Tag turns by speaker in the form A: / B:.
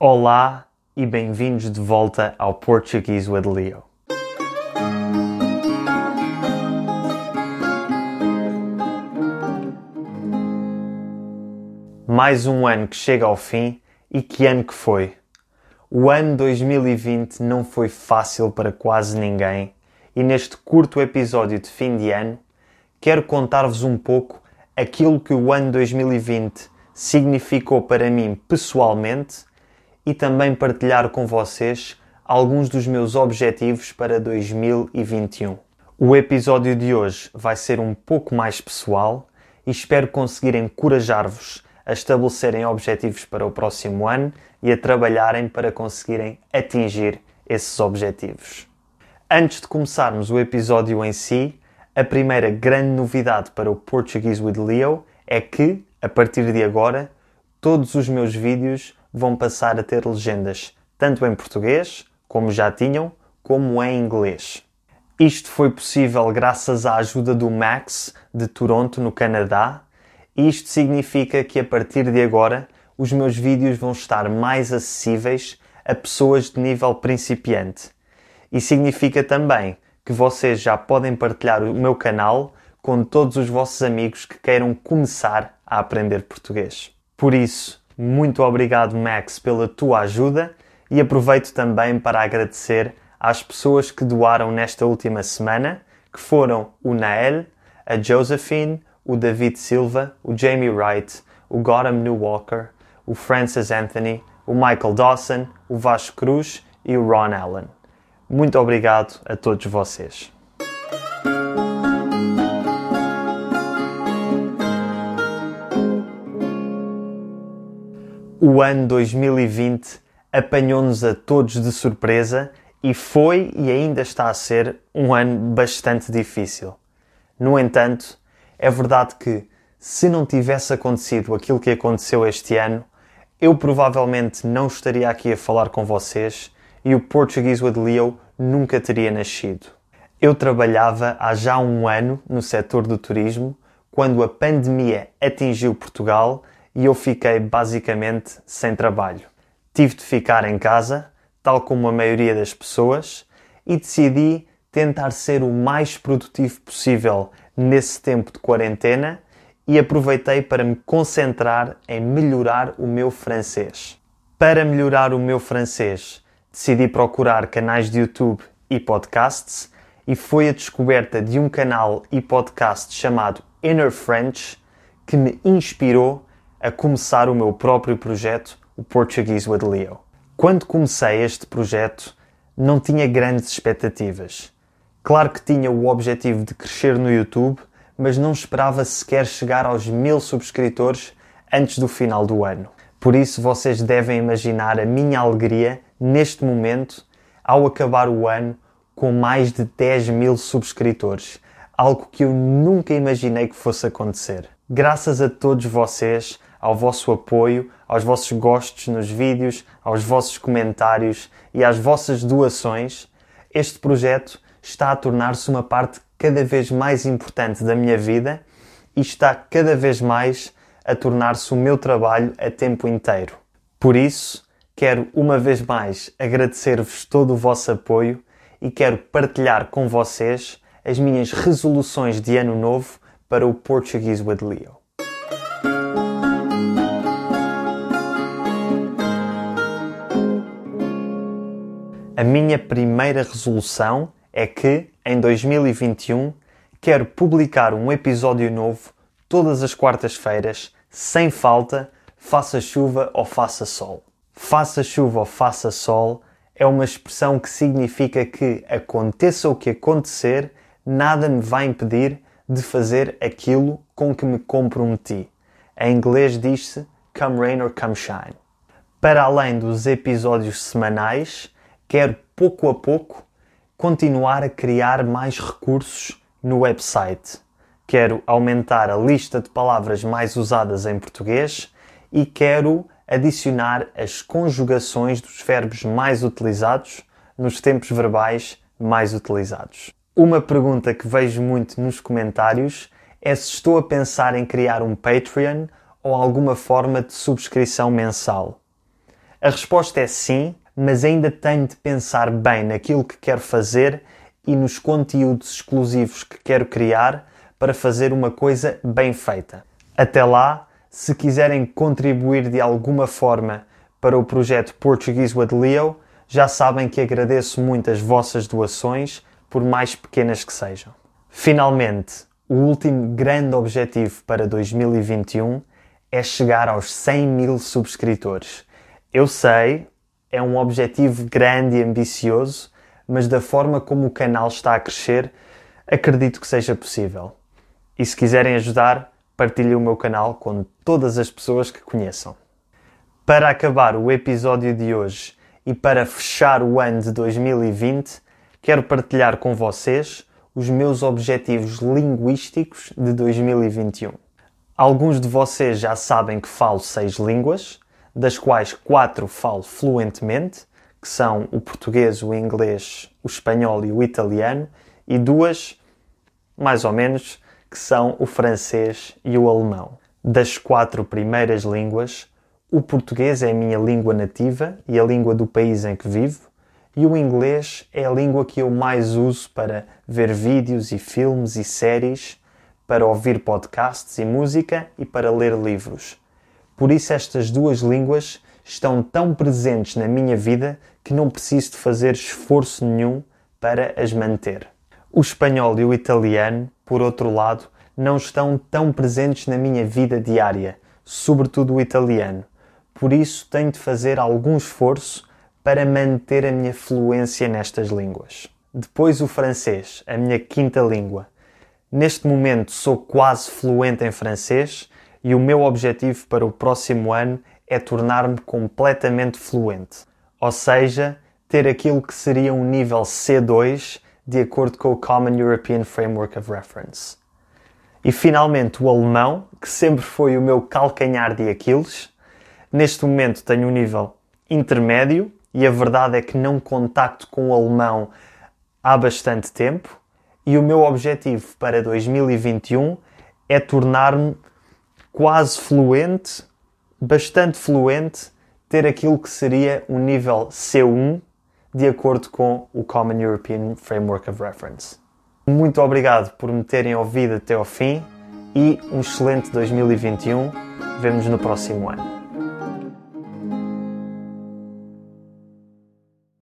A: Olá e bem-vindos de volta ao Portuguese with Leo. Mais um ano que chega ao fim e que ano que foi? O ano 2020 não foi fácil para quase ninguém e neste curto episódio de fim de ano quero contar-vos um pouco aquilo que o ano 2020 significou para mim pessoalmente e também partilhar com vocês alguns dos meus objetivos para 2021. O episódio de hoje vai ser um pouco mais pessoal e espero conseguir encorajar-vos a estabelecerem objetivos para o próximo ano e a trabalharem para conseguirem atingir esses objetivos. Antes de começarmos o episódio em si, a primeira grande novidade para o Portuguese with Leo é que, a partir de agora, todos os meus vídeos vão passar a ter legendas, tanto em português, como já tinham, como em inglês. Isto foi possível graças à ajuda do Max de Toronto, no Canadá, isto significa que a partir de agora os meus vídeos vão estar mais acessíveis a pessoas de nível principiante. E significa também que vocês já podem partilhar o meu canal com todos os vossos amigos que queiram começar a aprender português. Por isso, muito obrigado, Max, pela tua ajuda e aproveito também para agradecer às pessoas que doaram nesta última semana, que foram o Nael, a Josephine, o David Silva, o Jamie Wright, o Gotham New Walker, o Francis Anthony, o Michael Dawson, o Vasco Cruz e o Ron Allen. Muito obrigado a todos vocês. O ano 2020 apanhou-nos a todos de surpresa e foi e ainda está a ser um ano bastante difícil. No entanto, é verdade que, se não tivesse acontecido aquilo que aconteceu este ano, eu provavelmente não estaria aqui a falar com vocês e o Portuguese with Leo nunca teria nascido. Eu trabalhava há já um ano no setor do turismo quando a pandemia atingiu Portugal e eu fiquei basicamente sem trabalho. Tive de ficar em casa, tal como a maioria das pessoas, e decidi tentar ser o mais produtivo possível nesse tempo de quarentena e aproveitei para me concentrar em melhorar o meu francês. Para melhorar o meu francês, decidi procurar canais de YouTube e podcasts e foi a descoberta de um canal e podcast chamado Inner French que me inspirou a começar o meu próprio projeto, o Portuguese with Leo. Quando comecei este projeto, não tinha grandes expectativas. Claro que tinha o objetivo de crescer no YouTube, mas não esperava sequer chegar aos mil subscritores antes do final do ano. Por isso, vocês devem imaginar a minha alegria neste momento ao acabar o ano com mais de 10 mil subscritores, algo que eu nunca imaginei que fosse acontecer. Graças a todos vocês, ao vosso apoio, aos vossos gostos nos vídeos, aos vossos comentários e às vossas doações, este projeto está a tornar-se uma parte cada vez mais importante da minha vida e está cada vez mais a tornar-se o meu trabalho a tempo inteiro. Por isso, quero uma vez mais agradecer-vos todo o vosso apoio e quero partilhar com vocês as minhas resoluções de ano novo para o Portuguese with Leo. A minha primeira resolução é que, em 2021, quero publicar um episódio novo todas as quartas-feiras, sem falta, faça chuva ou faça sol. Faça chuva ou faça sol é uma expressão que significa que, aconteça o que acontecer, nada me vai impedir de fazer aquilo com que me comprometi. Em inglês diz-se come rain or come shine. Para além dos episódios semanais, quero pouco a pouco continuar a criar mais recursos no website. Quero aumentar a lista de palavras mais usadas em português e quero adicionar as conjugações dos verbos mais utilizados nos tempos verbais mais utilizados. Uma pergunta que vejo muito nos comentários é se estou a pensar em criar um Patreon ou alguma forma de subscrição mensal. A resposta é sim, mas ainda tenho de pensar bem naquilo que quero fazer e nos conteúdos exclusivos que quero criar para fazer uma coisa bem feita. Até lá, se quiserem contribuir de alguma forma para o projeto Portuguese with Leo, já sabem que agradeço muito as vossas doações, por mais pequenas que sejam. Finalmente, o último grande objetivo para 2021 é chegar aos 100 mil subscritores. Eu sei, é um objetivo grande e ambicioso, mas da forma como o canal está a crescer, acredito que seja possível. E se quiserem ajudar, partilhem o meu canal com todas as pessoas que conheçam. Para acabar o episódio de hoje e para fechar o ano de 2020, quero partilhar com vocês os meus objetivos linguísticos de 2021. Alguns de vocês já sabem que falo seis línguas, das quais quatro falo fluentemente, que são o português, o inglês, o espanhol e o italiano, e duas, mais ou menos, que são o francês e o alemão. Das quatro primeiras línguas, o português é a minha língua nativa e a língua do país em que vivo, e o inglês é a língua que eu mais uso para ver vídeos e filmes e séries, para ouvir podcasts e música e para ler livros. Por isso, estas duas línguas estão tão presentes na minha vida que não preciso de fazer esforço nenhum para as manter. O espanhol e o italiano, por outro lado, não estão tão presentes na minha vida diária, sobretudo o italiano por isso tenho de fazer algum esforço para manter a minha fluência nestas línguas. Depois o francês, a minha quinta língua. Neste momento sou quase fluente em francês e o meu objetivo para o próximo ano é tornar-me completamente fluente, ou seja, ter aquilo que seria um nível C2 de acordo com o Common European Framework of Reference. E finalmente o alemão, que sempre foi o meu calcanhar de Aquiles, Neste momento tenho um nível intermédio e a verdade é que não contacto com o alemão há bastante tempo. E o meu objetivo para 2021 é tornar-me quase fluente, bastante fluente, ter aquilo que seria um nível C1 de acordo com o Common European Framework of Reference. Muito obrigado por me terem ouvido até ao fim e um excelente 2021. Vemo-nos no próximo ano.